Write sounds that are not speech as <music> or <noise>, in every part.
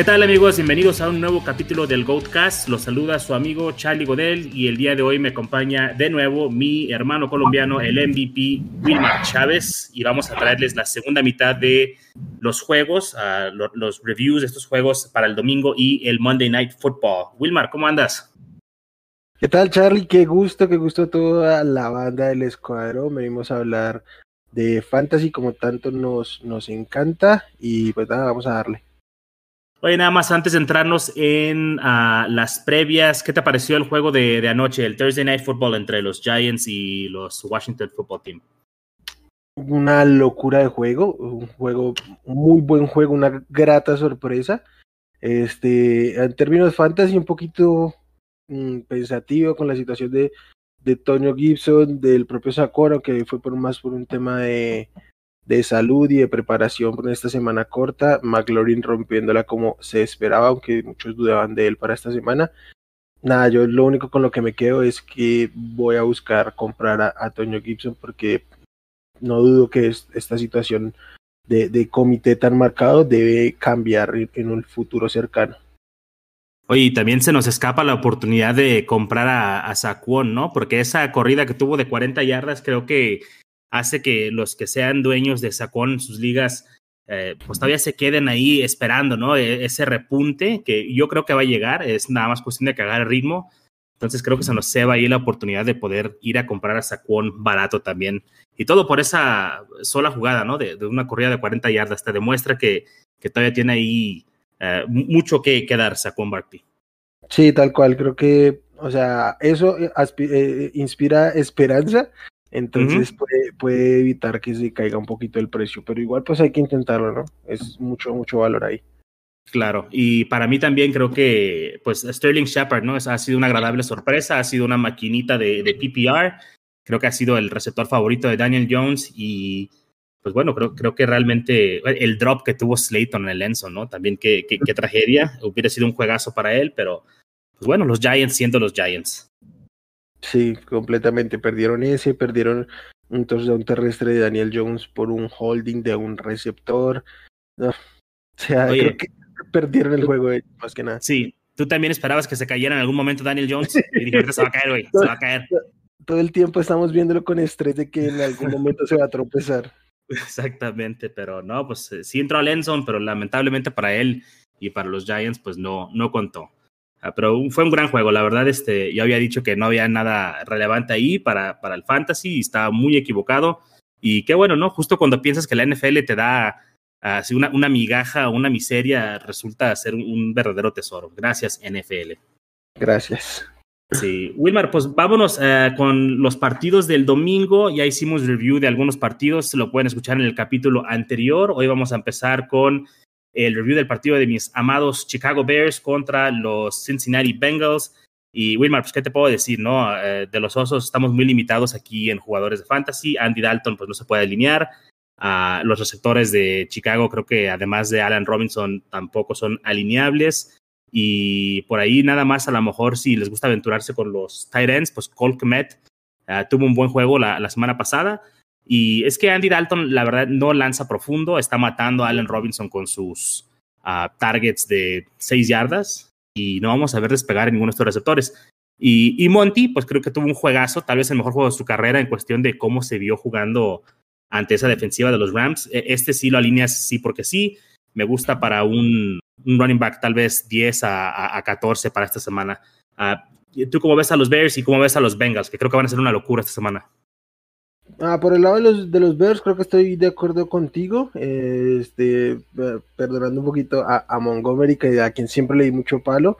¿Qué tal amigos? Bienvenidos a un nuevo capítulo del Goatcast. Los saluda su amigo Charlie Godel y el día de hoy me acompaña de nuevo mi hermano colombiano, el MVP Wilmar Chávez y vamos a traerles la segunda mitad de los juegos, los reviews de estos juegos para el domingo y el Monday Night Football. Wilmar, ¿cómo andas? ¿Qué tal Charlie? Qué gusto, qué gusto toda la banda del escuadrón. Venimos a hablar de fantasy como tanto nos, nos encanta y pues nada, vamos a darle. Oye, nada más antes de entrarnos en uh, las previas, ¿qué te pareció el juego de, de, anoche, el Thursday Night Football entre los Giants y los Washington Football Team? Una locura de juego, un juego, muy buen juego, una grata sorpresa. Este, en términos fantasy, un poquito mmm, pensativo con la situación de, de Gibson, del propio Sakura, que fue por más por un tema de, de salud y de preparación por esta semana corta. McLaurin rompiéndola como se esperaba, aunque muchos dudaban de él para esta semana. Nada, yo lo único con lo que me quedo es que voy a buscar comprar a, Toño Gibson porque no dudo que es, esta situación de, comité tan marcado debe cambiar en un futuro cercano. Oye, también se nos escapa la oportunidad de comprar a, a Saquon, ¿no? Porque esa corrida que tuvo de 40 yardas creo que hace que los que sean dueños de Sacón en sus ligas, eh, pues todavía se queden ahí esperando, ¿no? E ese repunte que yo creo que va a llegar, es nada más cuestión de cagar el ritmo. Entonces creo que se nos ceba ahí la oportunidad de poder ir a comprar a Sacón barato también. Y todo por esa sola jugada, ¿no? De, una corrida de 40 yardas. Te demuestra que, que todavía tiene ahí eh, mucho que, que dar Barkley. Sí, tal cual. Creo que, o sea, eso eh, inspira esperanza entonces uh -huh. puede, puede, evitar que se caiga un poquito el precio, pero igual pues hay que intentarlo, ¿no? Es mucho, mucho valor ahí. Claro, y para mí también creo que pues Sterling Shepard, ¿no? Ha sido una agradable sorpresa, ha sido una maquinita de, de, PPR, creo que ha sido el receptor favorito de Daniel Jones y pues bueno, creo, creo que realmente el drop que tuvo Slayton en el Enzo, ¿no? También qué, qué, qué tragedia, hubiera sido un juegazo para él, pero pues bueno, los Giants siendo los Giants. Sí, completamente. Perdieron ese, perdieron un touchdown terrestre de Daniel Jones por un holding de un receptor. No, o sea, Oye, creo que perdieron el juego de, más que nada. Sí, tú también esperabas que se cayera en algún momento Daniel <laughs> Jones y dijiste, se va a caer, güey, se va a caer. Todo el tiempo estamos viéndolo con estrés de que en algún <laughs> momento se va a tropezar. Exactamente, pero no, pues sí entró a Lenson, pero lamentablemente para él y para los Giants, pues no, no contó. Pero fue un gran juego, la verdad, este, yo había dicho que no había nada relevante ahí para, para el fantasy y estaba muy equivocado. Y qué bueno, ¿no? Justo cuando piensas que la NFL te da uh, una, una migaja o una miseria, resulta ser un, un, verdadero tesoro. Gracias, NFL. Gracias. Sí, Wilmar, pues vámonos uh, con los partidos del domingo. Ya hicimos review de algunos partidos, lo pueden escuchar en el capítulo anterior. Hoy vamos a empezar con el review del partido de mis amados Chicago Bears contra los Cincinnati Bengals. Y Wilmar, pues, ¿qué te puedo decir? no eh, De los osos estamos muy limitados aquí en jugadores de fantasy. Andy Dalton, pues no se puede alinear. Uh, los receptores de Chicago, creo que además de Alan Robinson, tampoco son alineables. Y por ahí nada más, a lo mejor, si les gusta aventurarse con los tight ends, pues Cole Kmet uh, tuvo un buen juego la semana pasada. Y es que Andy Dalton, la verdad, no lanza profundo, está matando a Allen Robinson con sus uh, targets de 6 yardas y no vamos a ver despegar en ninguno de estos receptores. Y, Monty, pues creo que tuvo un juegazo, tal vez el mejor juego de su carrera en cuestión de cómo se vio jugando ante esa defensiva de los Rams. Este sí lo alineas sí porque sí. Me gusta para un, un running back tal vez 10 a, a, a 14 para esta semana. Uh, ¿Tú cómo ves a los Bears y cómo ves a los Bengals? Que creo que van a ser una locura esta semana. Ah, por el lado de los, de los Bears, creo que estoy de acuerdo contigo. Este, perdonando un poquito a, a, Montgomery, que a quien siempre le di mucho palo,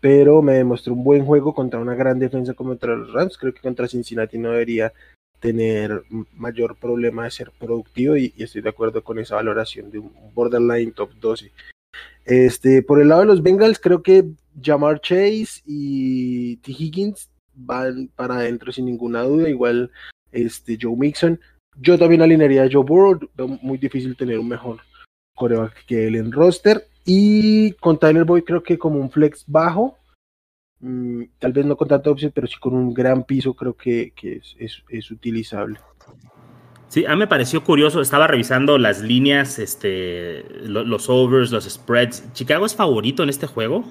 pero me demostró un buen juego contra una gran defensa como contra los Rams. Creo que contra Cincinnati no debería tener mayor problema de ser productivo y, y estoy de acuerdo con esa valoración de un borderline top 12. Este, por el lado de los Bengals, creo que Jamar Chase y T. Higgins van para adentro sin ninguna duda. Igual este, Joe Mixon. Yo también alinearía a Joe Burrow, muy difícil tener un mejor coreback que él en roster. Y con Tyler Boyd creo que como un flex bajo, mmm, tal vez no con tanta opción, pero sí con un gran piso creo que, que es, es, es, utilizable. Sí, a mí me pareció curioso, estaba revisando las líneas, este, los overs, los spreads. Chicago es favorito en este juego.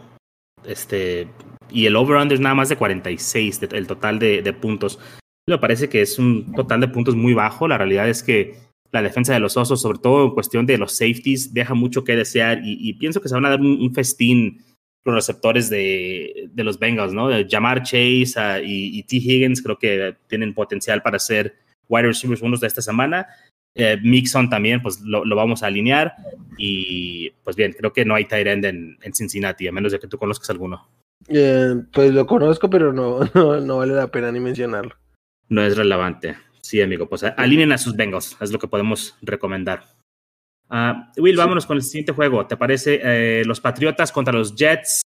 Este, y el over-under es nada más de 46, el total de, puntos. Me parece que es un total de puntos muy bajo. La realidad es que la defensa de los osos, sobre todo en cuestión de los safeties, deja mucho que desear y, pienso que se van a dar un, festín los receptores de, los Bengals, ¿no? Jamar Chase ah, y, T. Higgins creo que tienen potencial para ser wide receivers unos de esta semana. Eh, Mixon también, pues lo, vamos a alinear. Y pues bien, creo que no hay tight end en, Cincinnati, a menos de que tú conozcas alguno. Eh, pues lo conozco, pero no, <laughs> no, vale la pena ni mencionarlo. No es relevante. Sí, amigo, pues alineen a sus Bengals, es lo que podemos recomendar. Ah, Will, vámonos con el siguiente juego. ¿Te parece eh, los Patriotas contra los Jets?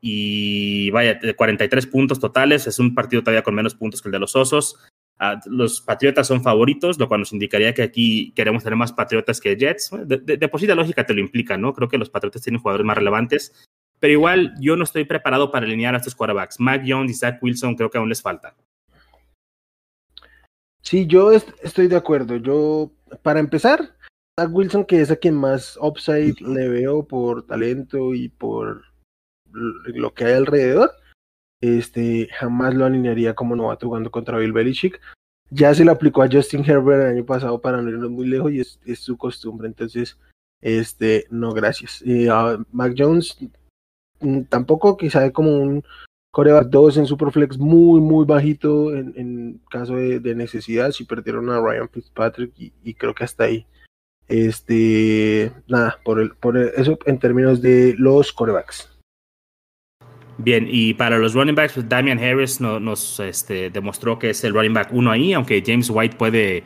Y vaya, 43 puntos totales. Es un partido todavía con menos puntos que el de los Osos. Ah, los Patriotas son favoritos, lo cual nos indicaría que aquí queremos tener más Patriotas que Jets. De, de, por sí la lógica te lo implica, ¿no? Creo que los Patriotas tienen jugadores más relevantes, pero igual yo no estoy preparado para alinear a estos quarterbacks. Mac Jones y Zach Wilson creo que aún les falta. Sí, yo estoy de acuerdo. Yo, para empezar, Zach Wilson, que es a quien más upside le veo por talento y por lo que hay alrededor, este, jamás lo alinearía como novato jugando contra Bill Belichick. Ya se lo aplicó a Justin Herbert el año pasado para no irnos muy lejos y es, su costumbre. Entonces, este, no, gracias. Y Mac Jones mm, tampoco quizá como un coreback 2 en Superflex muy, muy bajito en, caso de, necesidad. Si perdieron a Ryan Fitzpatrick y, creo que hasta ahí. Este, nada, por, el, por eso en términos de los corebacks. Bien, y para los running backs, pues Damian Harris nos este, demostró que es el running back uno ahí, aunque James White puede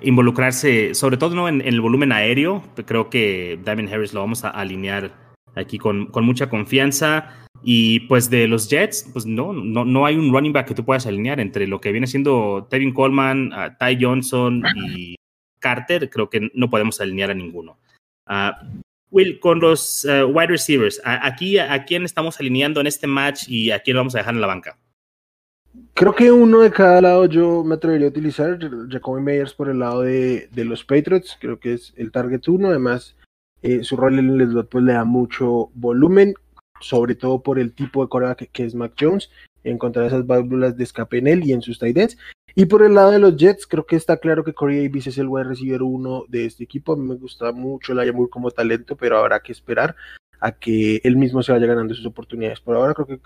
involucrarse, sobre todo ¿no? en, el volumen aéreo. Creo que Damian Harris lo vamos a alinear aquí con, con, mucha confianza. Y pues de los Jets, pues no, no, no hay un running back que tú puedas alinear entre lo que viene siendo Tevin Coleman, Ty Johnson y Carter. Creo que no podemos alinear a ninguno. Uh, Will, con los eh, wide receivers, aquí a quién estamos alineando en este match y a quién vamos a dejar en la banca. Creo que uno de cada lado yo me atrevería a utilizar. Jacoby Meyers por el lado de, los Patriots, creo que es el target uno. Además, eh, su rol en el slot pues, le da mucho volumen, sobre todo por el tipo de coreback que, es Mac Jones. Encontrar esas válvulas de escape en él y en sus tight ends. Y por el lado de los Jets, creo que está claro que Corey Davis es el wide receiver uno de este equipo. A mí me gusta mucho el Ayamur como talento, pero habrá que esperar a que él mismo se vaya ganando sus oportunidades. Por ahora creo que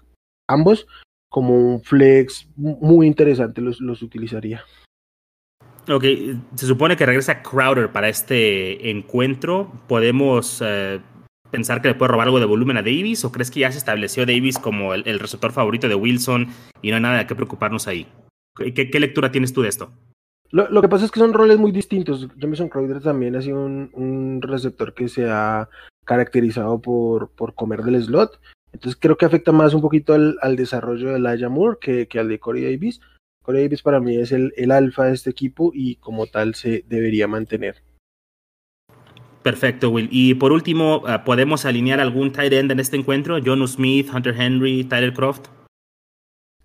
ambos, como un flex muy interesante, los, los utilizaría. Ok, se supone que regresa Crowder para este encuentro. ¿Podemos eh, pensar que le puede robar algo de volumen a Davis o crees que ya se estableció Davis como el, receptor favorito de Wilson y no hay nada de qué preocuparnos ahí? ¿Qué, lectura tienes tú de esto? Lo, que pasa es que son roles muy distintos. Jameson Crowder también ha sido un, receptor que se ha caracterizado por, por comer del slot. Entonces creo que afecta más un poquito al, desarrollo de Laia Moore que, que, al de Corey Davis. Corey Davis para mí es el, el alfa de este equipo y como tal se debería mantener. Perfecto, Will. Y por último, ah, ¿podemos alinear algún tight end en este encuentro? John Smith, Hunter Henry, Tyler Croft.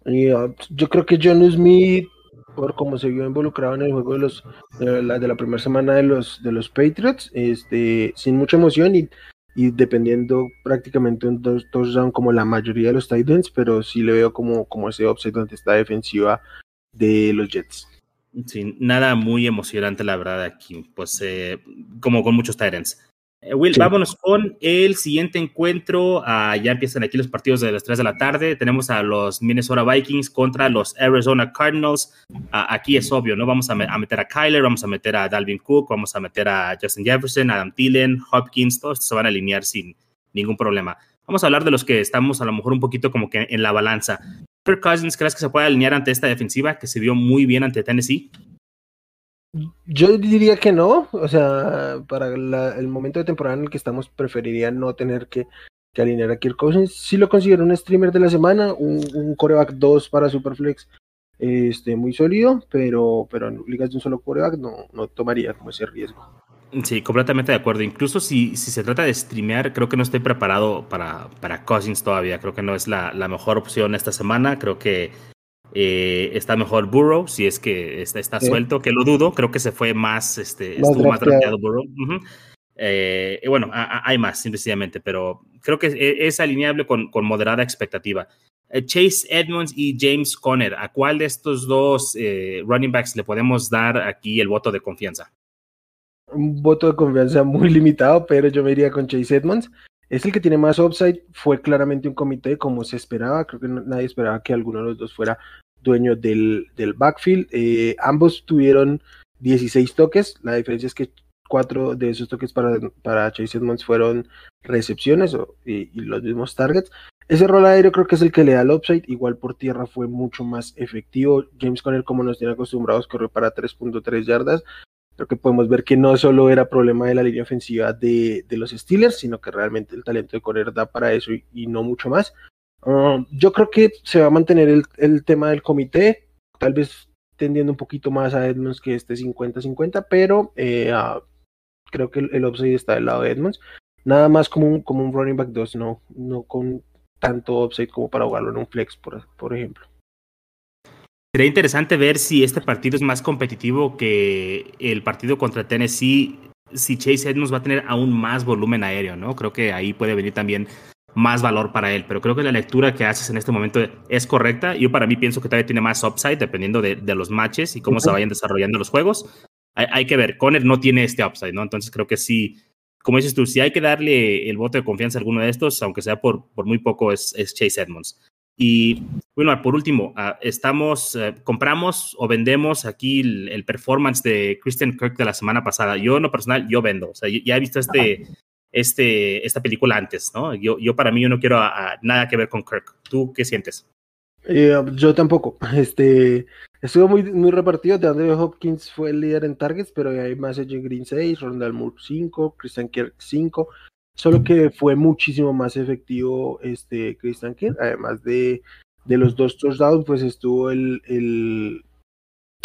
Ah, yo creo que John Smith, por cómo se vio involucrado en el juego de los de la, primera semana de los de los Patriots, este, sin mucha emoción y, dependiendo prácticamente un touchdown como la mayoría de los Titans, pero sí le veo como, como ese offset donde está defensiva de los Jets. Sí, nada muy emocionante la verdad aquí, pues eh, como con muchos Titans. Eh, Will, vámonos con el siguiente encuentro. Ah, ya empiezan aquí los partidos de las 3 de la tarde. Tenemos a los Minnesota Vikings contra los Arizona Cardinals. Ah, aquí es obvio, ¿no? Vamos a, meter a Kyler, vamos a meter a Dalvin Cook, vamos a meter a Justin Jefferson, Adam Thielen, Hopkins, todos se van a alinear sin ningún problema. Vamos a hablar de los que estamos a lo mejor un poquito como que en la balanza. Kirk Cousins, ¿crees que se puede alinear ante esta defensiva que se vio muy bien ante Tennessee? Yo diría que no, o sea, para el momento de temporada en el que estamos preferiría no tener que, alinear a Kirk Cousins. Sí lo considero un streamer de la semana, un, coreback 2 para Superflex, este, muy sólido, pero, pero en ligas de un solo coreback no, no tomaría como ese riesgo. Sí, completamente de acuerdo. Incluso si, si se trata de streamear, creo que no estoy preparado para, para Cousins todavía. Creo que no es la, la mejor opción esta semana. Creo que Eh, está mejor Burrow, si es que está, está suelto, que lo dudo. Creo que se fue más, este, estuvo más drafteado Burrow. Eh, bueno, hay más, sencillamente, pero creo que e, es, alineable con, con, moderada expectativa. Eh, Chase Edmonds y James Conner, ¿a cuál de estos dos running backs le podemos dar aquí el voto de confianza? Un voto de confianza <laughs> muy limitado, pero yo me iría con Chase Edmonds. Es el que tiene más upside, fue claramente un comité como se esperaba, creo que nadie esperaba que alguno de los dos fuera dueño del, del backfield. Eh, ambos tuvieron 16 toques, la diferencia es que cuatro de esos toques para, para Chase Edmonds fueron recepciones y, los mismos targets. Ese rol aéreo creo que es el que le da el upside, igual por tierra fue mucho más efectivo. James Conner, como nos tiene acostumbrados, corrió para 3.3 yardas, Creo que podemos ver que no solo era problema de la línea ofensiva de, los Steelers, sino que realmente el talento de correr da para eso y, no mucho más. Um, yo creo que se va a mantener el, tema del comité, tal vez tendiendo un poquito más a Edmonds que este 50-50, pero eh, ah, creo que el, upside está del lado de Edmonds. Nada más como un, como un running back 2, no, no con tanto upside como para jugarlo en un flex, por ejemplo. Sería interesante ver si este partido es más competitivo que el partido contra Tennessee, si Chase Edmonds va a tener aún más volumen aéreo, ¿no? Creo que ahí puede venir también más valor para él, pero creo que la lectura que haces en este momento es correcta. Yo para mí pienso que todavía tiene más upside dependiendo de, los matches y cómo se vayan desarrollando los juegos. Hay, que ver, Conner no tiene este upside, ¿no? Entonces creo que sí, como dices tú, si hay que darle el voto de confianza a alguno de estos, aunque sea por, por muy poco, es, es Chase Edmonds. Y bueno, por último, ah, estamos, eh, compramos o vendemos aquí el, performance de Christian Kirk de la semana pasada. Yo, en lo personal, yo vendo. O sea, ya he visto este, este, esta película antes, ¿no? Yo, yo para mí, yo no quiero nada que ver con Kirk. ¿Tú qué sientes? Eh, yo tampoco. <laughs> Este, estuvo muy, muy repartido. De Andrew Hopkins fue el líder en targets, pero hay más Green 6, Rondal Moore 5, Christian Kirk 5, solo que fue muchísimo más efectivo este Christian Kirk, además de, de los dos touchdowns, pues estuvo el, el,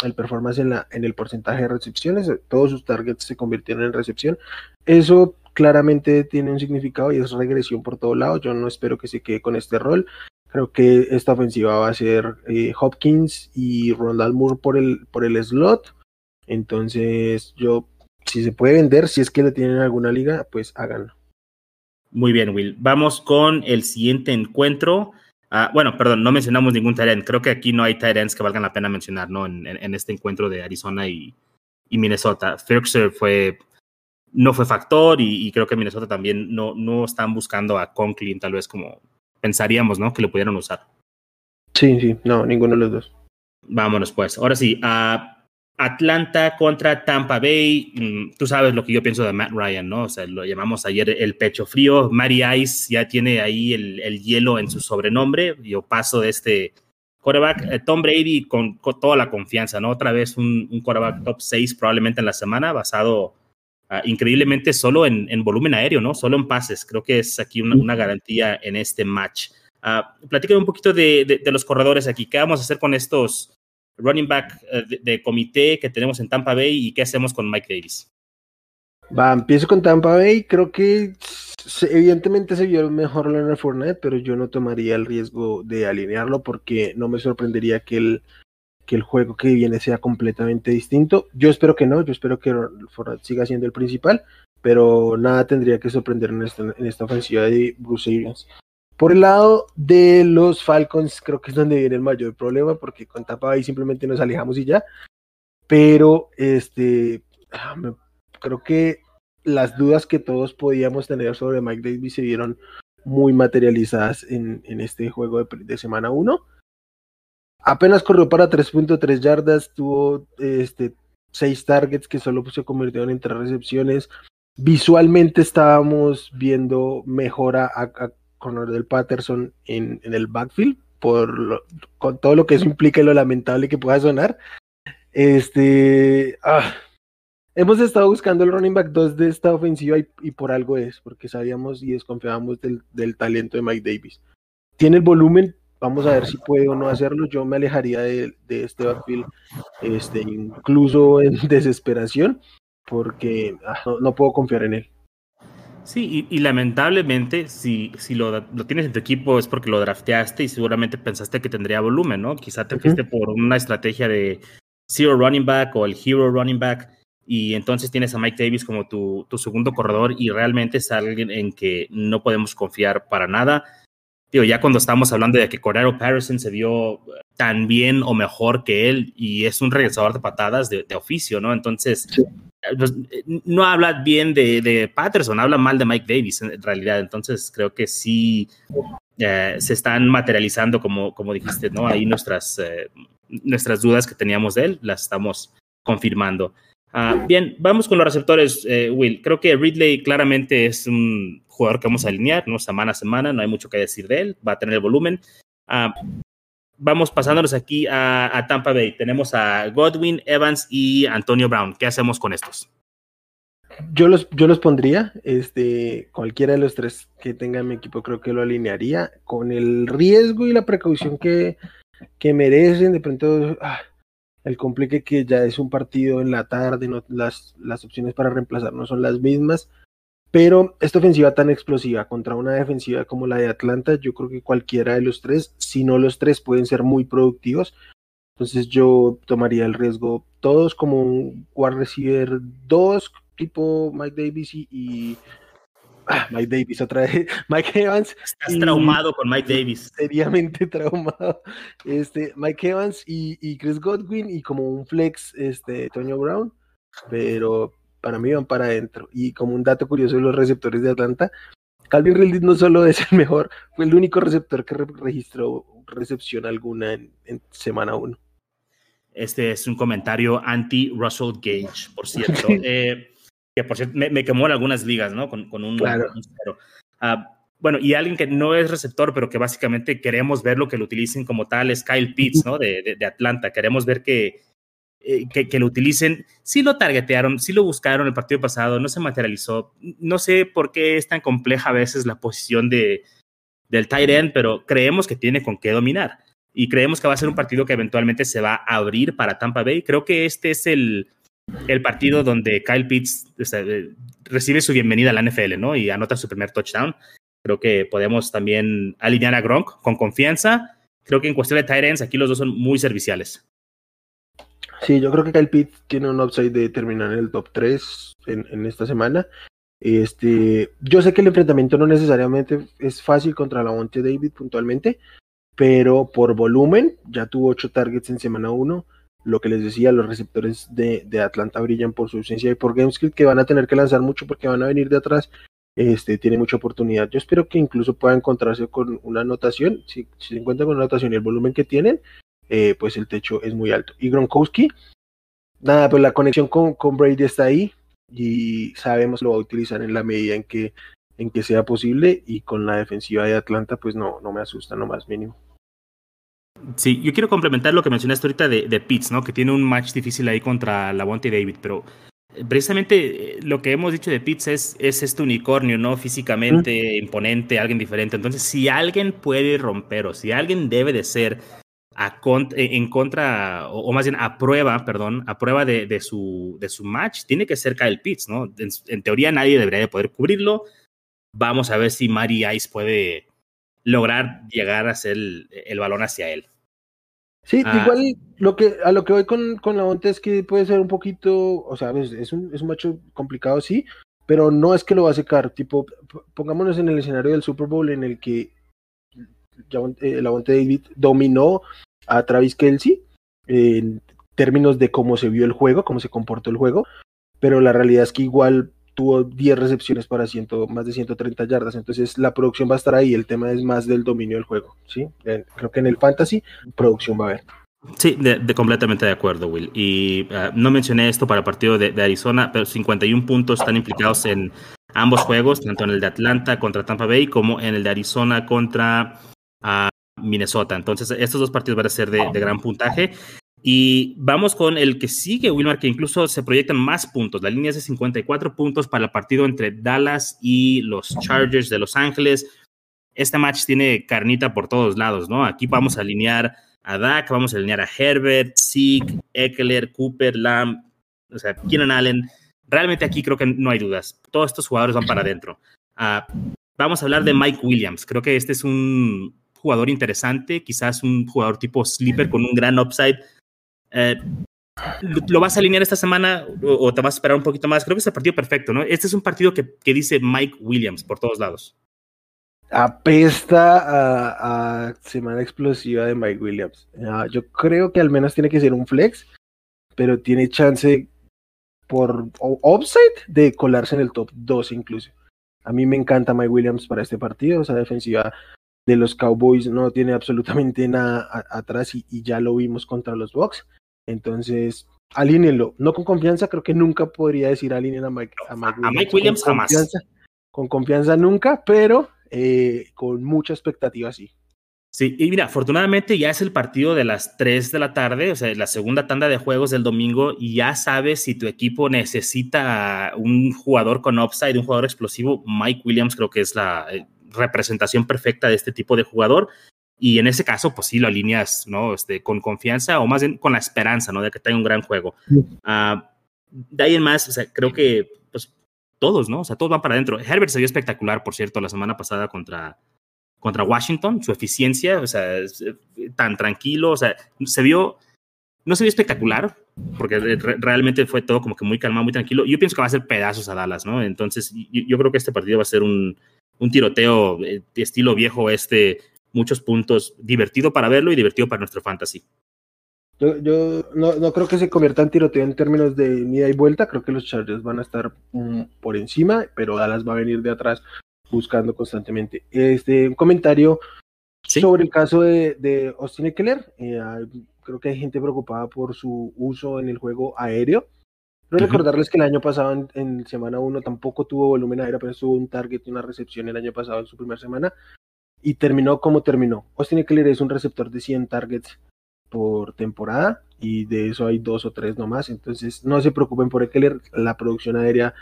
el performance en, la, en el porcentaje de recepciones, todos sus targets se convirtieron en recepción. Eso claramente tiene un significado y es regresión por todo lado. Yo no espero que se quede con este rol. Creo que esta ofensiva va a ser eh, Hopkins y Rondal Moore por el, por el slot. Entonces, yo, si se puede vender, si es que le tienen alguna liga, pues háganlo. Muy bien, Will. Vamos con el siguiente encuentro. Ah, bueno, perdón, no mencionamos ningún Tyrant. Creo que aquí no hay Tyrants que valgan la pena mencionar, ¿no? En, este encuentro de Arizona y, Minnesota. Firkser fue, no fue factor y, creo que Minnesota también no, no están buscando a Conklin, tal vez como pensaríamos, ¿no? Que lo pudieran usar. Sí, sí, no, ninguno de los dos. Vámonos, pues. Ahora sí, a Atlanta contra Tampa Bay. Mm, tú sabes lo que yo pienso de Matt Ryan, ¿no? O sea, lo llamamos ayer el pecho frío. Mary Ice ya tiene ahí el, hielo en su sobrenombre. Yo paso de este quarterback. Eh, Tom Brady con, toda la confianza, ¿no? Otra vez un, quarterback top 6 probablemente en la semana, basado ah, increíblemente solo en, volumen aéreo, ¿no? Solo en pases. Creo que es aquí una, garantía en este match. Uh, un poquito de, de los corredores aquí. ¿Qué vamos a hacer con estos? Running back eh, de, comité que tenemos en Tampa Bay y qué hacemos con Mike Davis. Va, empiezo con Tampa Bay. Creo que evidentemente se vio mejor Leonard Fournette, pero yo no tomaría el riesgo de alinearlo porque no me sorprendería que el, que el juego que viene sea completamente distinto. Yo espero que no, yo espero que Fournette siga siendo el principal, pero nada tendría que sorprender en esta, en esta ofensiva de Bruce Arians. Por el lado de los Falcons, creo que es donde viene el mayor problema, porque con Tampa Bay simplemente nos alejamos y ya. Pero este, ah, creo que las dudas que todos podíamos tener sobre Mike Davis se vieron muy materializadas en, este juego de, semana 1. Apenas corrió para 3.3 yardas, tuvo este, 6 targets que solo se convirtieron en 3 recepciones. Visualmente estábamos viendo mejora a, con del Patterson en, en el backfield, por con todo lo que eso implica y lo lamentable que pueda sonar. Este, ah, hemos estado buscando el running back 2 de esta ofensiva y, por algo es, porque sabíamos y desconfiábamos del, del, talento de Mike Davis. Tiene el volumen, vamos a ver si puede o no hacerlo. Yo me alejaría de, de este backfield, este, incluso en <laughs> desesperación, porque ah, no puedo confiar en él. Sí, y, lamentablemente, si, si lo, lo, tienes en tu equipo es porque lo drafteaste y seguramente pensaste que tendría volumen, ¿no? Quizá te fuiste por una estrategia de zero running back o el hero running back y entonces tienes a Mike Davis como tu, tu segundo corredor y realmente es alguien en que no podemos confiar para nada. Digo, ya cuando estamos hablando de que Cordero Patterson se vio tan bien o mejor que él y es un regresador de patadas de, oficio, ¿no? Entonces, pues, no habla bien de, Patterson, habla mal de Mike Davis en realidad. Entonces, creo que sí eh, se están materializando, como, como dijiste, ¿no? Ahí nuestras, eh, nuestras dudas que teníamos de él las estamos confirmando. Ah, bien, vamos con los receptores, eh, Will. Creo que Ridley claramente es un jugador que vamos a alinear, ¿no? Semana a semana, no hay mucho que decir de él, va a tener el volumen. Ah, vamos pasándonos aquí a, Tampa Bay. Tenemos a Godwin, Evans y Antonio Brown. ¿Qué hacemos con estos? Yo los, yo los pondría, este, cualquiera de los tres que tenga en mi equipo creo que lo alinearía con el riesgo y la precaución que, que merecen. De pronto, ah, el complique que ya es un partido en la tarde, no, las, las opciones para reemplazar no son las mismas. Pero esta ofensiva tan explosiva contra una defensiva como la de Atlanta, yo creo que cualquiera de los tres, si no los tres, pueden ser muy productivos. Entonces yo tomaría el riesgo todos como un wide receiver 2, tipo Mike Davis y, ah, Mike Davis otra vez, <laughs> Mike Evans. Estás traumado con Mike Davis. Seriamente <laughs> traumado. Este, Mike Evans y, y, Chris Godwin y como un flex, este, Toño Brown. Pero para mí van para adentro. Y como un dato curioso de los receptores de Atlanta, Calvin Ridley no solo es el mejor, fue el único receptor que registró recepción alguna en, semana 1. Este es un comentario anti-Russell Gage, por cierto. <laughs> Eh, que por cierto me, quemó en algunas ligas, ¿no? Con, con un. Claro. Ah, bueno, y alguien que no es receptor, pero que básicamente queremos ver lo que lo utilicen como tal es Kyle Pitts, ¿no? de Atlanta. Queremos ver que, eh, que, lo utilicen. Sí lo targetearon, sí lo buscaron el partido pasado, no se materializó. No sé por qué es tan compleja a veces la posición de, del tight end, pero creemos que tiene con qué dominar. Y creemos que va a ser un partido que eventualmente se va a abrir para Tampa Bay. Creo que este es el, el partido donde Kyle Pitts eh, recibe su bienvenida a la NFL, ¿no? Y anota su primer touchdown. Creo que podemos también alinear a Gronk con confianza. Creo que en cuestión de tight ends, aquí los dos son muy serviciales. Sí, yo creo que Kyle Pitts tiene un upside de terminar en el top 3 en, esta semana. Este, yo sé que el enfrentamiento no necesariamente es fácil contra la Monte David puntualmente, pero por volumen ya tuvo 8 targets en semana 1. Lo que les decía, los receptores de, Atlanta brillan por su ausencia y por GameScript que van a tener que lanzar mucho porque van a venir de atrás. Este, tiene mucha oportunidad. Yo espero que incluso pueda encontrarse con una anotación. Si, si se encuentra con una anotación y el volumen que tienen, eh, pues el techo es muy alto. Y Gronkowski, nada, pues la conexión con, con Brady está ahí y sabemos lo va a utilizar en la medida en que, en que sea posible y con la defensiva de Atlanta pues no, no me asusta no más mínimo. Sí, yo quiero complementar lo que mencionaste ahorita de, de Pitts, ¿no? Que tiene un match difícil ahí contra la David, pero eh, precisamente eh, lo que hemos dicho de Pitts es, es este unicornio, ¿no? Físicamente imponente, alguien diferente. Entonces, si alguien puede romper o si alguien debe de ser eh, en contra, o, más bien a prueba, perdón, a prueba de, su, de su match, tiene que ser Kyle Pitts, ¿no? En, teoría nadie debería de poder cubrirlo. Vamos a ver si Mari Ice puede lograr llegar a hacer el, balón hacia él. Sí, ah. igual lo que, a lo que voy con, con la Monte es que puede ser un poquito, o sea, es un, es un macho complicado, sí, pero no es que lo va a secar. Tipo, pongámonos en el escenario del Super Bowl en el que eh, la David dominó a Travis Kelsey en términos de cómo se vio el juego, cómo se comportó el juego, pero la realidad es que igual tuvo 10 recepciones para ciento, más de 130 yardas, entonces la producción va a estar ahí, el tema es más del dominio del juego, ¿sí? Creo que en el fantasy producción va a haber. Sí, de, completamente de acuerdo, Will. Y ah, no mencioné esto para el partido de, Arizona, pero 51 puntos están implicados en ambos juegos, tanto en el de Atlanta contra Tampa Bay como en el de Arizona contra uh, Minnesota. Entonces, estos dos partidos van a ser de, gran puntaje. Y vamos con el que sigue, Wilmar, que incluso se proyectan más puntos. La línea es de 54 puntos para el partido entre Dallas y los Chargers de Los Ángeles. Este match tiene carnita por todos lados, ¿no? Aquí vamos a alinear a Dak, vamos a alinear a Herbert, Zeke, Eckler, Cooper, Lamb, o sea, Keenan Allen. realmente aquí creo que no hay dudas. Todos estos jugadores van para adentro. Ah, vamos a hablar de Mike Williams. Creo que este es un jugador interesante, quizás un jugador tipo sleeper con un gran upside. Eh, ¿Lo vas a alinear esta semana o, te vas a esperar un poquito más? Creo que es el partido perfecto, ¿no? Este es un partido que, que dice Mike Williams por todos lados. Apesta a, semana explosiva de Mike Williams. Ah, yo creo que al menos tiene que ser un flex, pero tiene chance por offside de colarse en el top 2 incluso. A mí me encanta Mike Williams para este partido, esa defensiva de los Cowboys no tiene absolutamente nada atrás y, ya lo vimos contra los Bucks. Entonces, alínenlo. No con confianza, creo que nunca podría decir alínenlo a Mike, a Mike Williams, con jamás. Confianza, con confianza nunca, pero eh, con mucha expectativa sí. Sí, y mira, afortunadamente ya es el partido de las 3 de la tarde, o sea, la segunda tanda de juegos del domingo, y ya sabes si tu equipo necesita un jugador con upside, un jugador explosivo. Mike Williams creo que es la eh, representación perfecta de este tipo de jugador. Y en ese caso, pues sí, lo alineas, ¿no? Este, con confianza o más bien con la esperanza, ¿no? De que tenga un gran juego. Ah, de ahí en más, o sea, creo que, pues, todos, ¿no? O sea, todos van para adentro. Herbert se vio espectacular, por cierto, la semana pasada contra, contra Washington. Su eficiencia, o sea, tan tranquilo, o sea, se vio, no se vio espectacular, porque realmente fue todo como que muy calmado, muy tranquilo. Yo pienso que va a ser pedazos a Dallas, ¿no? Entonces, yo, creo que este partido va a ser un, un tiroteo de estilo viejo este muchos puntos, divertido para verlo y divertido para nuestro fantasy. Yo, yo no, no, creo que se convierta en tiroteo en términos de ida y vuelta, creo que los Chargers van a estar mm, por encima, pero Dallas va a venir de atrás buscando constantemente. Este, un comentario sobre el caso de, de Austin Eckler, eh, creo que hay gente preocupada por su uso en el juego aéreo. Pero recordarles que el año pasado, en, en semana 1, tampoco tuvo volumen aéreo, pero tuvo un target y una recepción el año pasado en su primera semana y terminó como terminó. Austin Eckler es un receptor de 100 targets por temporada y de eso hay dos o tres nomás. Entonces no se preocupen por Eckler, la producción aérea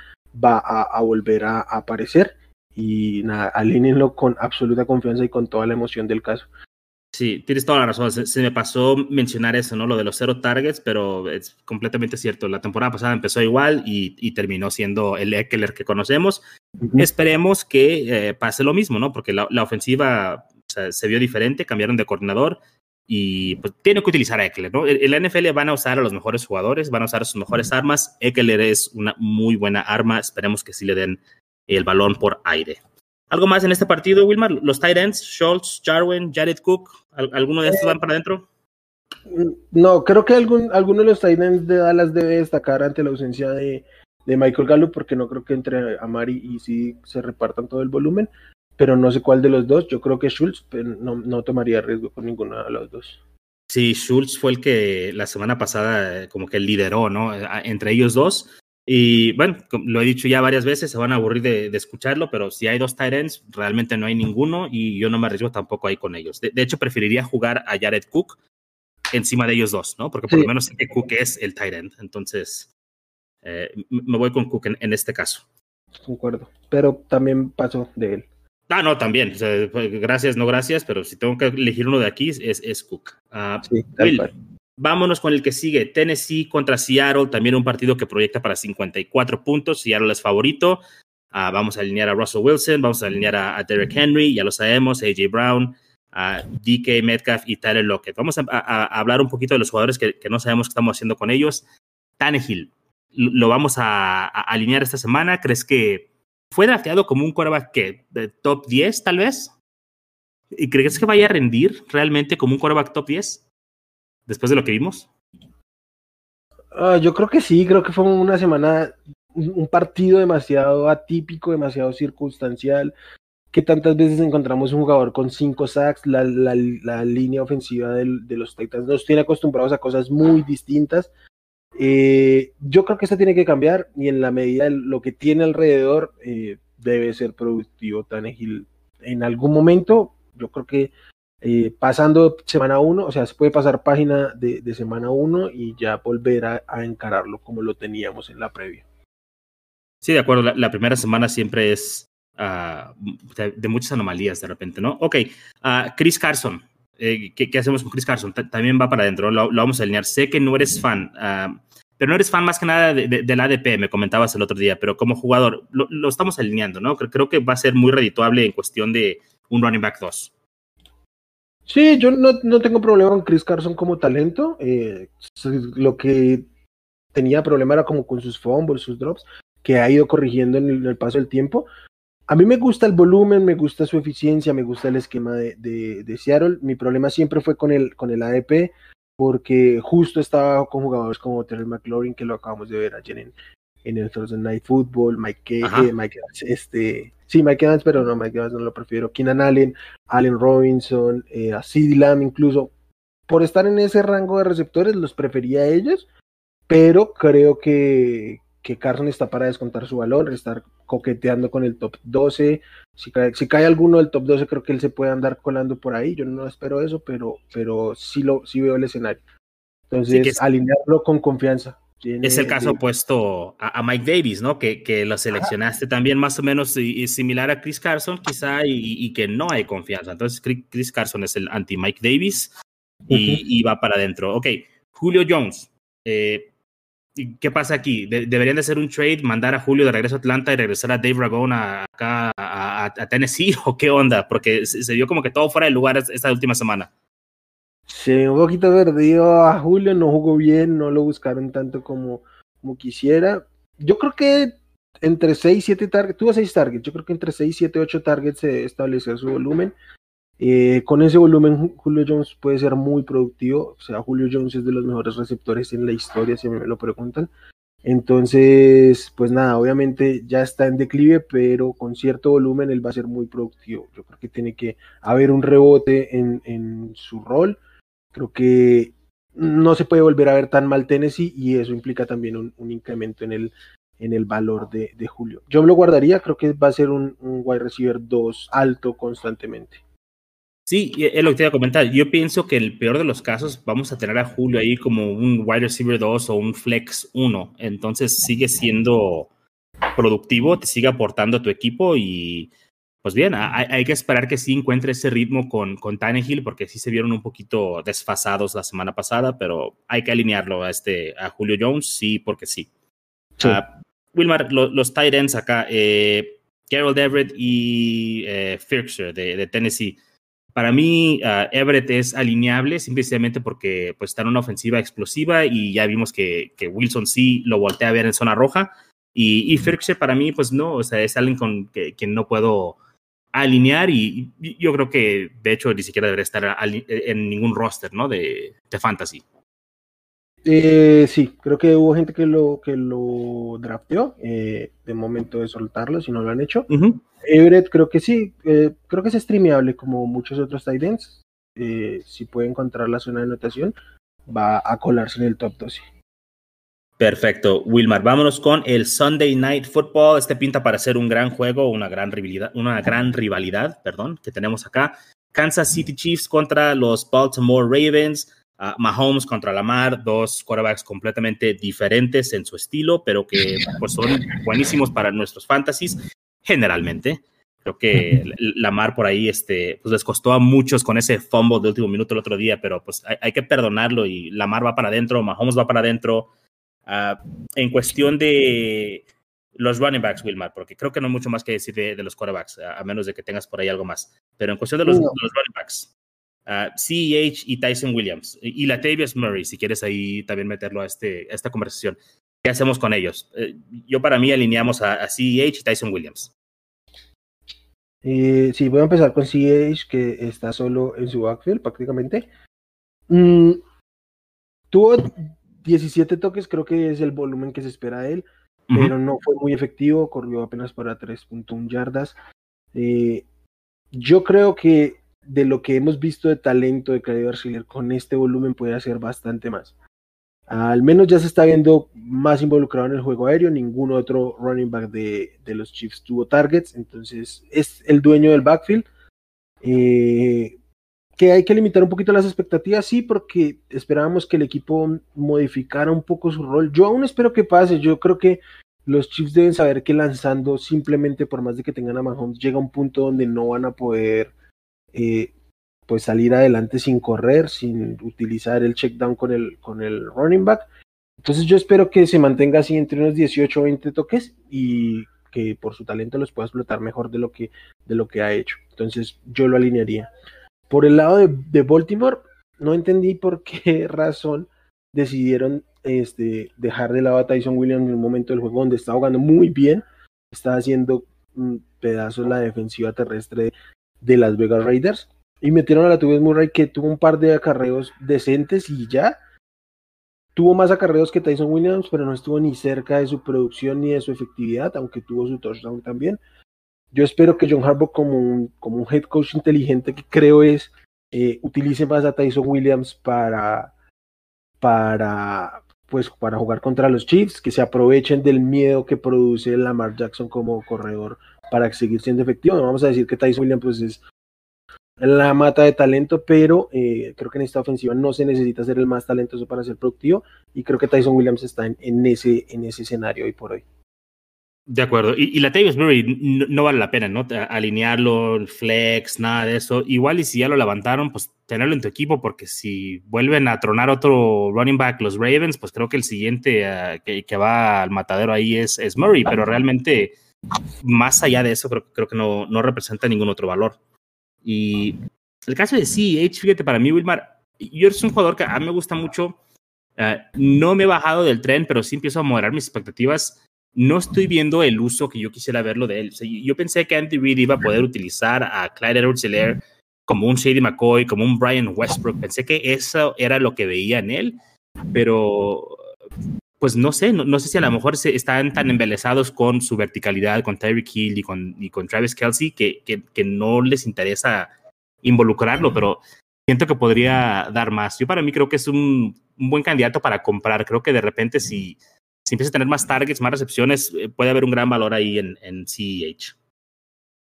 va a, volver a, aparecer y nada, alínenlo con absoluta confianza y con toda la emoción del caso. Sí, tienes toda la razón. Se, me pasó mencionar eso, ¿no? Lo de los cero targets, pero es completamente cierto. La temporada pasada empezó igual y, terminó siendo el Eckler que conocemos. Esperemos que eh, pase lo mismo, ¿no? Porque la, ofensiva se vio diferente, cambiaron de coordinador y pues tiene que utilizar a Eckler, ¿no? El, el, NFL van a usar a los mejores jugadores, van a usar sus mejores armas. Eckler es una muy buena arma. Esperemos que sí le den el balón por aire. ¿Algo más en este partido, Wilmar? ¿Los tight ends, Schultz, Jarwin, Jared Cook, ¿alguno de estos van para adentro? Mm, no, creo que algún, alguno de los tight ends de Dallas debe destacar ante la ausencia de, de Michael Gallup, porque no creo que entre Amari y sí se repartan todo el volumen, pero no sé cuál de los dos. Yo creo que Schultz, pero no, no tomaría riesgo con ninguno de los dos. Sí, Schultz fue el que la semana pasada eh, como que lideró, ¿no? Entre ellos dos. Y bueno, lo he dicho ya varias veces, se van a aburrir de, escucharlo, pero si hay dos Tyrants, realmente no hay ninguno y yo no me arriesgo tampoco ahí con ellos. De, hecho, preferiría jugar a Jared Cook encima de ellos dos, ¿no? Porque por lo menos sé que Cook es el Tyrant. Entonces, eh, me voy con Cook en, este caso. Concuerdo, pero también paso de él. Ah, no, también. Gracias, no gracias, pero si tengo que elegir uno de aquí es, es Cook. Uh, sí, Vámonos con el que sigue, Tennessee contra Seattle, también un partido que proyecta para 54 puntos, Seattle es favorito. Ah, vamos a alinear a Russell Wilson, vamos a alinear a, Derek Henry, ya lo sabemos, AJ Brown, DK Metcalf y Tyler Lockett. Vamos a, hablar un poquito de los jugadores que, no sabemos qué estamos haciendo con ellos. Tannehill, lo vamos a, alinear esta semana. ¿Crees que fue drafteado como un quarterback que de top 10 tal vez? ¿Y crees que vaya a rendir realmente como un quarterback top 10? Después de lo que vimos? Ah, yo creo que sí, creo que fue una semana, un partido demasiado atípico, demasiado circunstancial, que tantas veces encontramos un jugador con cinco sacks, la, línea ofensiva de los Titans nos tiene acostumbrados a cosas muy distintas. Eh, yo creo que esto tiene que cambiar y en la medida de lo que tiene alrededor eh, debe ser productivo Tannehill en algún momento. Yo creo que eh, pasando semana 1, o sea, se puede pasar página de, semana 1 y ya volver a, encararlo como lo teníamos en la previa. Sí, de acuerdo, la, primera semana siempre es ah, de, muchas anomalías de repente, ¿no? Ok, uh, Chris Carson, eh, ¿qué, hacemos con Chris Carson? también va para adentro, lo, vamos a alinear. Sé que no eres fan, ah, pero no eres fan más que nada del ADP, me comentabas el otro día, pero como jugador lo, estamos alineando, ¿no? Creo, que va a ser muy redituable en cuestión de un running back 2. Sí, yo no, no tengo problema con Chris Carson como talento. Eh, lo que tenía problema era como con sus fumbles, sus drops, que ha ido corrigiendo en el, paso del tiempo. A mí me gusta el volumen, me gusta su eficiencia, me gusta el esquema de, de, Seattle. Mi problema siempre fue con el, con el ADP porque justo estaba con jugadores como Terry McLaurin, que lo acabamos de ver ayer en, en el Thursday Night Football, Mike, eh, Mike este, sí, Mike Evans, pero no, Mike Evans no lo prefiero, Keenan Allen, Allen Robinson, eh, a Lamb incluso, por estar en ese rango de receptores los prefería a ellos, pero creo que, que Carson está para descontar su valor, estar coqueteando con el top 12. Si cae, si cae alguno del top 12, creo que él se puede andar colando por ahí. Yo no espero eso, pero, pero sí, lo, sí veo el escenario. Entonces, alinearlo con confianza. Es el caso opuesto a, Mike Davis, ¿no? Que, que lo seleccionaste también más o menos y, similar a Chris Carson, quizá, y, que no hay confianza. Entonces, Chris Carson es el anti-Mike Davis y, va para adentro. Ok, Julio Jones. Eh, ¿Qué pasa aquí? ¿Deberían de hacer un trade, mandar a Julio de regreso a Atlanta y regresar a Dave Ragone acá a, Tennessee? <laughs> ¿O qué onda? Porque se, vio como que todo fuera de lugar esta última semana. Sí, un poquito perdido a Julio, no jugó bien, no lo buscaron tanto como, como quisiera. Yo creo que entre 6 y 7 targets, tuvo 6 targets, yo creo que entre 6, 7, 8 targets se estableció su volumen. Eh, con ese volumen, Julio Jones puede ser muy productivo. O sea, Julio Jones es de los mejores receptores en la historia, si me lo preguntan. Entonces, pues nada, obviamente ya está en declive, pero con cierto volumen él va a ser muy productivo. Yo creo que tiene que haber un rebote en, en su rol. Creo que no se puede volver a ver tan mal Tennessee y eso implica también un, incremento en el, en el valor de, de, Julio. Yo me lo guardaría, creo que va a ser un, un wide receiver 2 alto constantemente. Sí, es lo que te iba a comentar. Yo pienso que el peor de los casos vamos a tener a Julio ahí como un wide receiver 2 o un flex 1. Entonces sigue siendo productivo, te sigue aportando a tu equipo y pues bien, hay, que esperar que sí encuentre ese ritmo con, con Tannehill porque sí se vieron un poquito desfasados la semana pasada, pero hay que alinearlo a, este, a Julio Jones, sí, porque sí. Ah, Wilmar, los tight ends acá, eh, Carol Everett y eh, de, de Tennessee para mí, uh, Everett es alineable simplemente porque pues, está en una ofensiva explosiva y ya vimos que, que Wilson sí lo voltea a ver en zona roja. Y, y para mí, pues no, o sea, es alguien con que, no puedo alinear y, yo creo que de hecho ni siquiera debería estar en ningún roster, ¿no? De, de fantasy. Eh, sí, creo que hubo gente que lo, que lo drafteó eh, de momento de soltarlo, si no lo han hecho. Everett creo que sí, eh, creo que es streameable como muchos otros tight ends. Eh, si puede encontrar la zona de anotación, va a colarse en el top 12. Perfecto, Wilmar. Vámonos con el Sunday Night Football. Este pinta para ser un gran juego, una gran rivalidad, una gran rivalidad, perdón, que tenemos acá. Kansas City Chiefs contra los Baltimore Ravens. Uh, Mahomes contra Lamar, dos quarterbacks completamente diferentes en su estilo, pero que pues, son buenísimos para nuestros fantasies generalmente. Creo que Lamar por ahí este, pues les costó a muchos con ese fumble de último minuto el otro día, pero pues hay, que perdonarlo y Lamar va para adentro, Mahomes va para adentro. Ah, en cuestión de los running backs, Wilmar, porque creo que no hay mucho más que decir de, los quarterbacks, a, menos de que tengas por ahí algo más. Pero en cuestión de los, running backs, uh, CEH y Tyson Williams, y, la Latavius Murray, si quieres ahí también meterlo a, este, a esta conversación. ¿Qué hacemos con ellos? Eh, yo para mí alineamos a, a CEH y Tyson Williams. Eh, sí, voy a empezar con CH, que está solo en su backfield prácticamente. Mm, tuvo 17 toques, creo que es el volumen que se espera de él, pero no fue muy efectivo, corrió apenas para 3.1 yardas. Eh, yo creo que de lo que hemos visto de talento de Claudio Arciller con este volumen puede hacer bastante más. Al menos ya se está viendo más involucrado en el juego aéreo. Ningún otro running back de, los Chiefs tuvo targets. Entonces es el dueño del backfield. Eh, que hay que limitar un poquito las expectativas, sí, porque esperábamos que el equipo modificara un poco su rol. Yo aún espero que pase. Yo creo que los Chiefs deben saber que lanzando simplemente por más de que tengan a Mahomes llega un punto donde no van a poder eh, pues salir adelante sin correr, sin utilizar el check down con el, con el running back. Entonces yo espero que se mantenga así entre unos 18 o 20 toques y que por su talento los pueda explotar mejor de lo que, de lo que ha hecho. Entonces yo lo alinearía. Por el lado de, Baltimore, no entendí por qué <laughs> razón decidieron este, dejar de lado a Tyson Williams en un momento del juego donde está jugando muy bien, está haciendo pedazos la defensiva terrestre de las Vegas Raiders y metieron a la Tuves Murray que tuvo un par de acarreos decentes y ya tuvo más acarreos que Tyson Williams, pero no estuvo ni cerca de su producción ni de su efectividad, aunque tuvo su touchdown también. Yo espero que John Harbaugh como un, como un head coach inteligente que creo es, eh, utilice más a Tyson Williams para, para, pues, para jugar contra los Chiefs, que se aprovechen del miedo que produce Lamar Jackson como corredor para seguir siendo efectivo. No vamos a decir que Tyson Williams pues, es la mata de talento, pero eh, creo que en esta ofensiva no se necesita ser el más talentoso para ser productivo y creo que Tyson Williams está en, en ese, en ese escenario hoy por hoy. De acuerdo. Y, la Tavisbury no, no, vale la pena, ¿no? Alinearlo, flex, nada de eso. Igual y si ya lo levantaron, pues tenerlo en tu equipo, porque si vuelven a tronar otro running back los Ravens, pues creo que el siguiente uh, que, va al matadero ahí es, es, Murray, pero realmente más allá de eso creo, creo que no, no representa ningún otro valor. Y el caso de CH, fíjate, para mí, Wilmar, yo soy un jugador que a mí me gusta mucho. Uh, no me he bajado del tren, pero sí empiezo a moderar mis expectativas no estoy viendo el uso que yo quisiera verlo de él. Yo pensé que Andy Reid iba a poder utilizar a Clyde edwards como un Shady McCoy, como un Brian Westbrook. Pensé que eso era lo que veía en él, pero pues no sé, no, sé si a lo mejor se están tan embelesados con su verticalidad, con Tyreek Hill y con, Travis Kelsey, que, que, no les interesa involucrarlo, pero siento que podría dar más. Yo para mí creo que es un buen candidato para comprar. Creo que de repente si si empieza a tener más targets, más recepciones, eh, puede haber un gran valor ahí en, en CEH.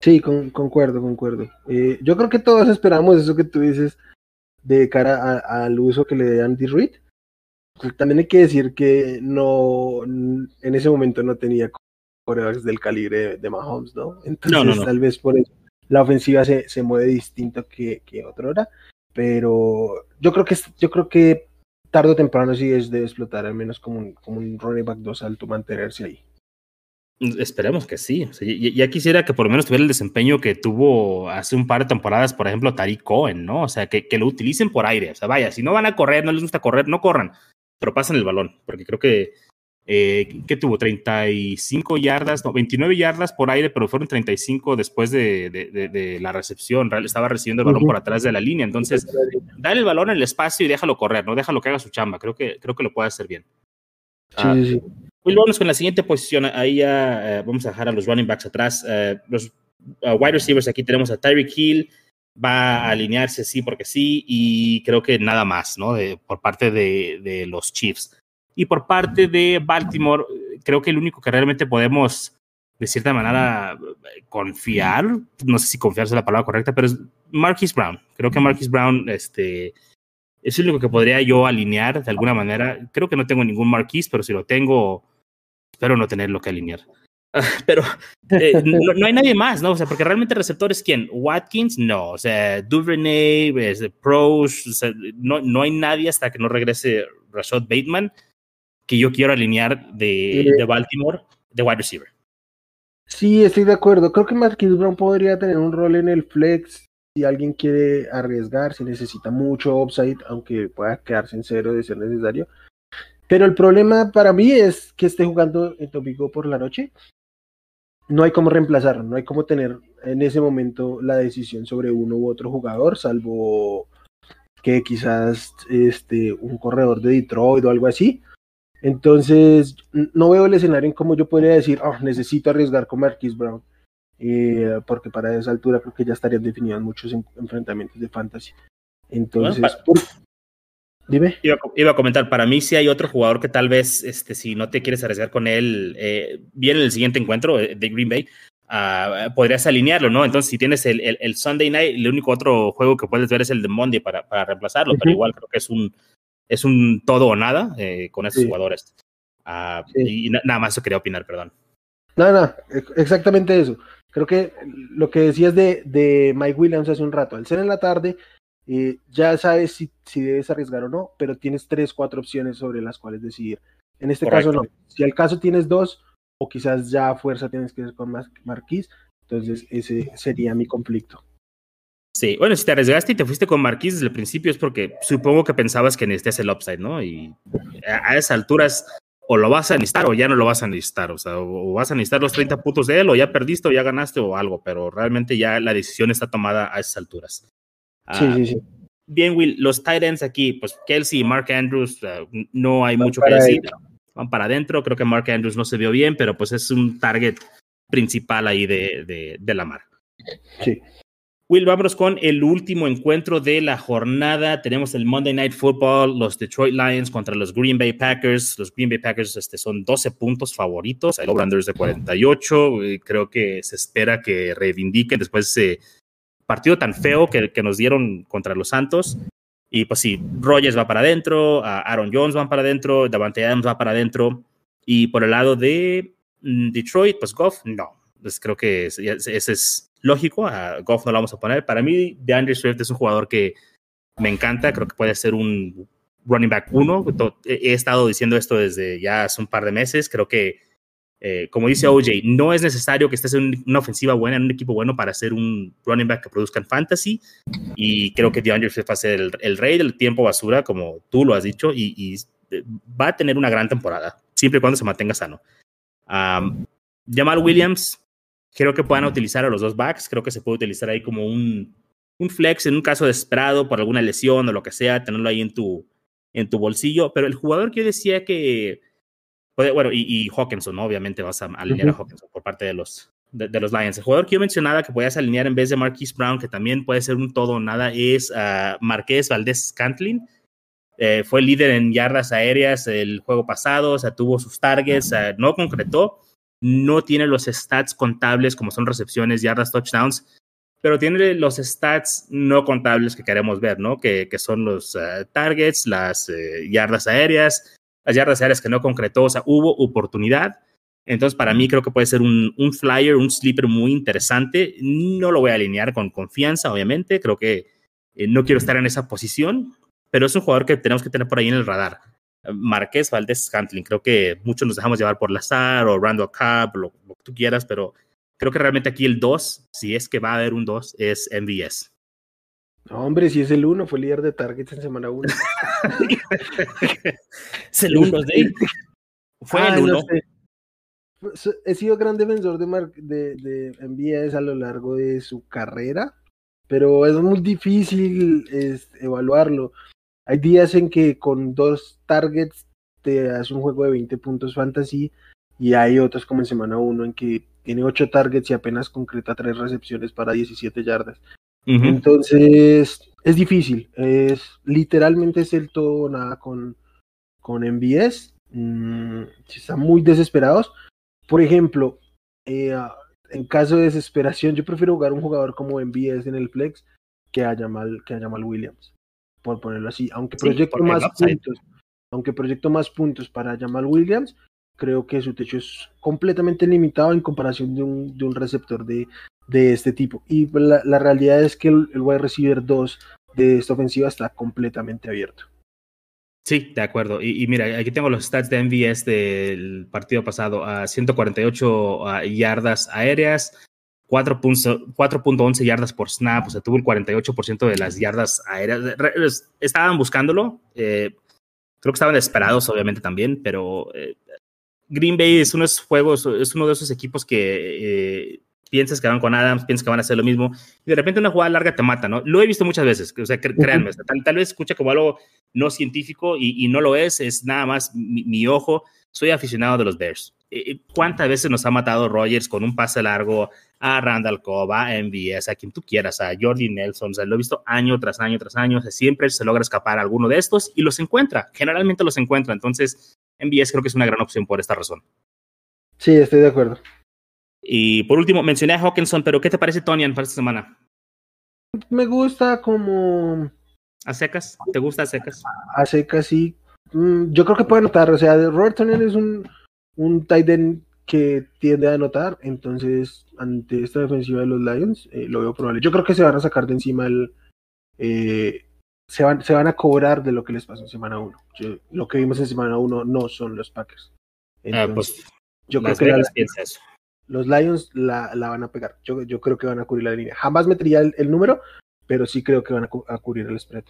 Sí, con, concuerdo, concuerdo. Eh, yo creo que todos esperamos eso que tú dices de cara al uso que le dé Andy Reid. Pues también hay que decir que no, en ese momento no tenía corebacks del calibre de Mahomes, ¿no? Entonces, no, no. tal vez por eso la ofensiva se, se mueve distinto que, que otra hora. Pero yo creo que yo creo que tarde o temprano sí es de explotar, al menos como un, como un running back 2 alto, mantenerse ahí. Esperemos que sí. Ya, quisiera que por lo menos tuviera el desempeño que tuvo hace un par de temporadas, por ejemplo, Tariq Cohen, ¿no? O sea, que, que, lo utilicen por aire. O sea, vaya, si no van a correr, no les gusta correr, no corran, pero pasen el balón, porque creo que eh, que tuvo 35 yardas, no, 29 yardas por aire, pero fueron 35 después de, de, de, la recepción. Estaba recibiendo el balón uh -huh. por atrás de la línea. Entonces, dale el balón en el espacio y déjalo correr, no déjalo que haga su chamba. Creo que, creo que lo puede hacer bien. Sí, ah, sí. Vamos con la siguiente posición. Ahí ya eh, vamos a dejar a los running backs atrás. Eh, los uh, wide receivers, aquí tenemos a Tyreek Hill. Va a alinearse sí porque sí, y creo que nada más, ¿no? De, por parte de, de los Chiefs. Y por parte de Baltimore, creo que el único que realmente podemos, de cierta manera, confiar, no sé si confiar es la palabra correcta, pero es Marquis Brown. Creo que Marquis Brown este, es el único que podría yo alinear de alguna manera. Creo que no tengo ningún Marquis, pero si lo tengo, espero no tenerlo que alinear. <laughs> pero eh, no, hay nadie más, ¿no? O sea, porque realmente el receptor es quién? Watkins, no. O sea, Duvernay, o sea, no, no hay nadie hasta que no regrese Rashad Bateman que yo quiero alinear de, de, Baltimore de wide receiver. Sí, estoy de acuerdo. Creo que Marquis Brown podría tener un rol en el flex si alguien quiere arriesgar, si necesita mucho upside, aunque pueda quedarse en cero de ser necesario. Pero el problema para mí es que esté jugando en Topico por la noche. No hay cómo reemplazarlo, no hay cómo tener en ese momento la decisión sobre uno u otro jugador, salvo que quizás este, un corredor de Detroit o algo así. Entonces, no veo el escenario en cómo yo podría decir, oh, necesito arriesgar con Marquis Brown, eh, porque para esa altura creo que ya estarían definidos muchos en, enfrentamientos de fantasy. Entonces, bueno, dime. Iba, iba, a comentar, para mí sí hay otro jugador que tal vez, este, si no te quieres arriesgar con él, eh, viene el siguiente encuentro de Green Bay, uh, podrías alinearlo, ¿no? Entonces, si tienes el, el, el, Sunday Night, el único otro juego que puedes ver es el de Monday para, para reemplazarlo, uh -huh. pero igual creo que es un es un todo o nada eh, con esos sí. jugadores. Sí. Y nada más eso quería opinar, perdón. No, no, exactamente eso. Creo que lo que decías de, de Mike Williams hace un rato, al ser en la tarde, eh, ya sabes si, si, debes arriesgar o no, pero tienes tres, cuatro opciones sobre las cuales decidir. En este caso no. Si al caso tienes dos, o quizás ya a fuerza tienes que ir con Marquis, entonces ese sería mi conflicto. Sí, bueno, si te arriesgaste y te fuiste con Marquis desde el principio es porque supongo que pensabas que necesitas el upside, ¿no? Y a esas alturas o lo vas a necesitar o ya no lo vas a necesitar, o sea, o vas a necesitar los 30 puntos de él o ya perdiste o ya ganaste o algo, pero realmente ya la decisión está tomada a esas alturas. Sí, ah, sí, sí. Bien, Will, los tight ends aquí, pues Kelsey y Mark Andrews, no hay mucho que decir. Van para adentro, creo que Mark Andrews no se vio bien, pero pues es un target principal ahí de, de, de Lamar. Sí. Will, vámonos con el último encuentro de la jornada. Tenemos el Monday Night Football, los Detroit Lions contra los Green Bay Packers. Los Green Bay Packers este, son 12 puntos favoritos. El over de 48. Creo que se espera que reivindiquen después de ese partido tan feo que, que nos dieron contra los Santos. Y pues sí, Rogers va para adentro, Aaron Jones va para adentro, Davante Adams va para adentro. Y por el lado de mm, Detroit, pues Goff, no. Pues creo que ese es lógico, a Goff no lo vamos a poner. Para mí, DeAndre Swift es un jugador que me encanta, creo que puede ser un running back uno. He estado diciendo esto desde ya hace un par de meses. Creo que, eh, como dice OJ, no es necesario que estés en una ofensiva buena, en un equipo bueno para ser un running back que produzca en fantasy. Y creo que DeAndre Swift va a ser el, rey del tiempo basura, como tú lo has dicho, y, eh, va a tener una gran temporada, siempre y cuando se mantenga sano. Jamal Williams, Creo que puedan utilizar a los dos backs. Creo que se puede utilizar ahí como un, un flex en un caso desesperado por alguna lesión o lo que sea, tenerlo ahí en tu, en tu bolsillo. Pero el jugador que yo decía que. bueno, y, y, Hawkinson, ¿no? Obviamente vas a alinear a Hawkinson por parte de los, de, los Lions. El jugador que yo mencionaba que podías alinear en vez de Marquise Brown, que también puede ser un todo o nada, es uh, Marqués Valdés Scantlin. Eh, fue líder en yardas aéreas el juego pasado, o sea, tuvo sus targets, no concretó, no tiene los stats contables como son recepciones, yardas, touchdowns, pero tiene los stats no contables que queremos ver, ¿no? Que, que son los eh, targets, las eh, yardas aéreas, las yardas aéreas que no concretó, o sea, hubo oportunidad. Entonces, para mí creo que puede ser un, un flyer, un sleeper muy interesante. No lo voy a alinear con confianza, obviamente. Creo que eh, no quiero estar en esa posición, pero es un jugador que tenemos que tener por ahí en el radar. Marqués Valdés Scantling. Creo que muchos nos dejamos llevar por Lazar o Randall Cobb, lo, lo, que tú quieras, pero creo que realmente aquí el 2, si es que va a haber un 2, es MVS. No, hombre, si es el 1, fue líder de targets en semana 1. <laughs> es el 1, de Fue ah, el 1. No He sido gran defensor de, Mar de, de MVS a lo largo de su carrera, pero es muy difícil es, evaluarlo. Hay días en que con dos targets te hace un juego de 20 puntos fantasy y hay otros como en semana 1 en que tiene 8 targets y apenas concreta 3 recepciones para 17 yardas. Entonces es difícil, es literalmente es el todo nada con, con MVS. Mm, están muy desesperados. Por ejemplo, eh, en caso de desesperación, yo prefiero jugar un jugador como MVS en el flex que a Jamal, que a Jamal Williams por ponerlo así. Aunque proyecto más puntos, aunque proyecto más puntos para Jamal Williams, creo que su techo es completamente limitado en comparación de un, de un receptor de, de este tipo. Y la, la realidad es que el, el wide receiver 2 de esta ofensiva está completamente abierto. Sí, de acuerdo. Y, y, mira, aquí tengo los stats de MVS del partido pasado. A 148 uh, yardas aéreas, 4.11 yardas por snap, o sea, tuvo el 48% de las yardas aéreas. Estaban buscándolo, eh, creo que estaban desesperados, obviamente también, pero eh, Green Bay es uno de esos juegos, es uno de esos equipos que eh, piensas que van con Adams, piensas que van a hacer lo mismo, y de repente una jugada larga te mata, ¿no? Lo he visto muchas veces, o sea, créanme, tal, tal, vez escucha como algo no científico y, y no lo es, es nada más mi, mi ojo. Soy aficionado de los Bears. ¿Cuántas veces nos ha matado Rogers con un pase largo a Randall Cobb, a MVS, a quien tú quieras, a Jordi Nelson? O sea, lo he visto año tras año tras año. siempre se logra escapar a alguno de estos y los encuentra. Generalmente los encuentra. Entonces, MVS creo que es una gran opción por esta razón. Sí, estoy de acuerdo. Y por último, mencioné a Hawkinson, pero ¿qué te parece Tonian para esta semana? Me gusta como. ¿A secas? ¿Te gusta a secas? A secas, sí. Mm, yo creo que puede notar. O sea, Robert Tonian es un un tight end que tiende a anotar, entonces ante esta defensiva de los Lions eh, lo veo probable. Yo creo que se van a sacar de encima el, eh, se van, se van a cobrar de lo que les pasó en semana 1. Lo que vimos en semana 1 no son los Packers. ah, pues, yo creo que los Lions la, la, van a pegar. Yo, yo creo que van a cubrir la línea. Jamás metería el, el número, pero sí creo que van a, a cubrir el spread.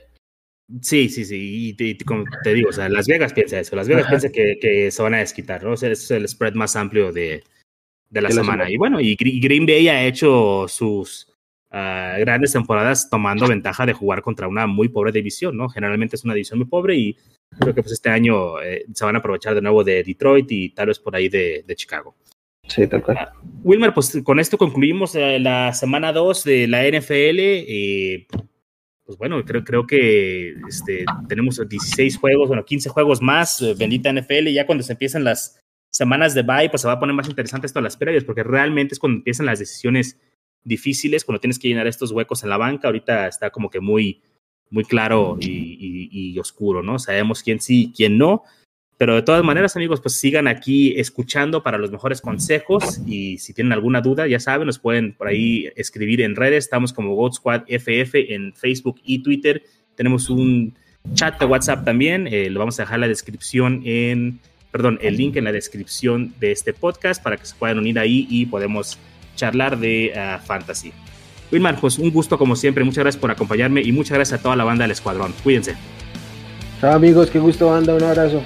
Sí, sí, sí. Y, como te digo, o sea, Las Vegas piensa eso. Las Vegas piensa que, que, se van a desquitar, ¿no? O sea, es el spread más amplio de, de la, semana. Y bueno, y Green Bay ha hecho sus uh, grandes temporadas tomando ventaja de jugar contra una muy pobre división, ¿no? Generalmente es una división muy pobre y creo que pues este año eh, se van a aprovechar de nuevo de Detroit y tal vez por ahí de, de Chicago. Sí, tal cual. Uh, Wilmer, pues con esto concluimos eh, la semana 2 de la NFL. Eh, pues bueno, creo, creo que este, tenemos 16 juegos, bueno, 15 juegos más, eh, bendita NFL, y ya cuando se empiezan las semanas de bye, pues se va a poner más interesante esto a las previas, porque realmente es cuando empiezan las decisiones difíciles, cuando tienes que llenar estos huecos en la banca, ahorita está como que muy, muy claro y, y, y oscuro, ¿no? Sabemos quién sí, quién no, pero de todas maneras, amigos, pues sigan aquí escuchando para los mejores consejos y si tienen alguna duda, ya saben, nos pueden por ahí escribir en redes. Estamos como God Squad FF en Facebook y Twitter. Tenemos un chat de WhatsApp también. Eh, lo vamos a dejar la descripción en, perdón, el link en la descripción de este podcast para que se puedan unir ahí y podemos charlar de uh, fantasy. Wilmar, pues un gusto como siempre. Muchas gracias por acompañarme y muchas gracias a toda la banda del escuadrón. Cuídense. Chao amigos, qué gusto banda, un abrazo.